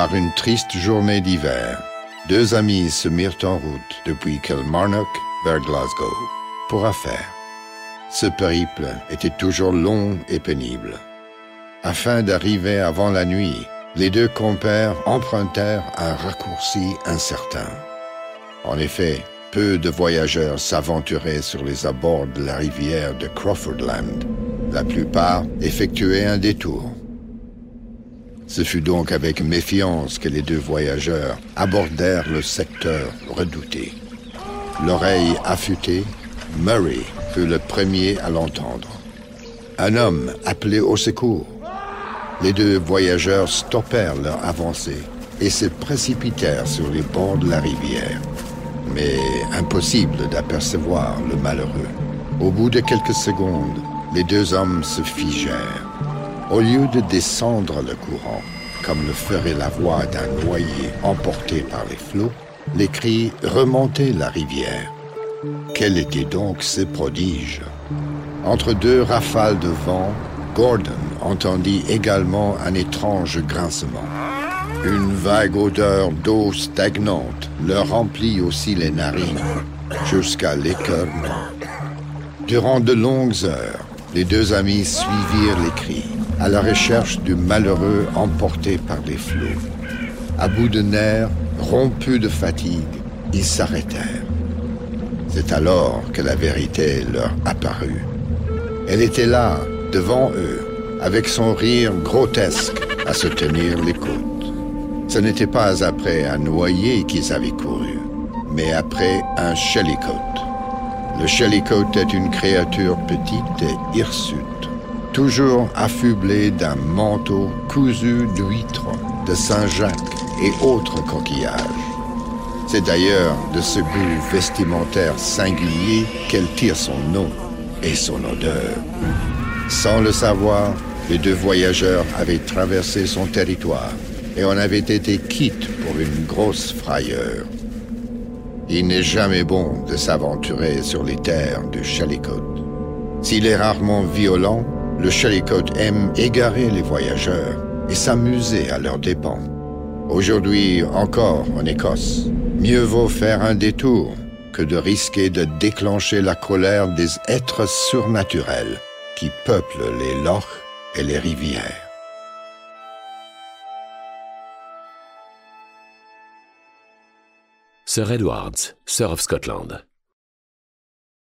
par une triste journée d'hiver, deux amis se mirent en route depuis Kilmarnock vers Glasgow pour affaires. Ce périple était toujours long et pénible. Afin d'arriver avant la nuit, les deux compères empruntèrent un raccourci incertain. En effet, peu de voyageurs s'aventuraient sur les abords de la rivière de Crawfordland. La plupart effectuaient un détour. Ce fut donc avec méfiance que les deux voyageurs abordèrent le secteur redouté. L'oreille affûtée, Murray fut le premier à l'entendre. Un homme appelait au secours. Les deux voyageurs stoppèrent leur avancée et se précipitèrent sur les bords de la rivière. Mais impossible d'apercevoir le malheureux. Au bout de quelques secondes, les deux hommes se figèrent. Au lieu de descendre le courant, comme le ferait la voix d'un noyé emporté par les flots, les cris remontaient la rivière. Quel était donc ce prodige? Entre deux rafales de vent, Gordon entendit également un étrange grincement. Une vague odeur d'eau stagnante leur remplit aussi les narines jusqu'à l'écœurement. Durant de longues heures, les deux amis suivirent les cris à la recherche du malheureux emporté par les flots. À bout de nerfs, rompus de fatigue, ils s'arrêtèrent. C'est alors que la vérité leur apparut. Elle était là, devant eux, avec son rire grotesque à se tenir les côtes. Ce n'était pas après un noyer qu'ils avaient couru, mais après un shellycoat. Le shellycoat est une créature petite et hirsute toujours affublé d'un manteau cousu d'huîtres, de Saint-Jacques et autres coquillages. C'est d'ailleurs de ce goût vestimentaire singulier qu'elle tire son nom et son odeur. Sans le savoir, les deux voyageurs avaient traversé son territoire et on avait été quitte pour une grosse frayeur. Il n'est jamais bon de s'aventurer sur les terres du Chalicot. S'il est rarement violent, le Shellycoat aime égarer les voyageurs et s'amuser à leurs dépens. Aujourd'hui encore en Écosse, mieux vaut faire un détour que de risquer de déclencher la colère des êtres surnaturels qui peuplent les lochs et les rivières. Sir Edwards, Sir of Scotland.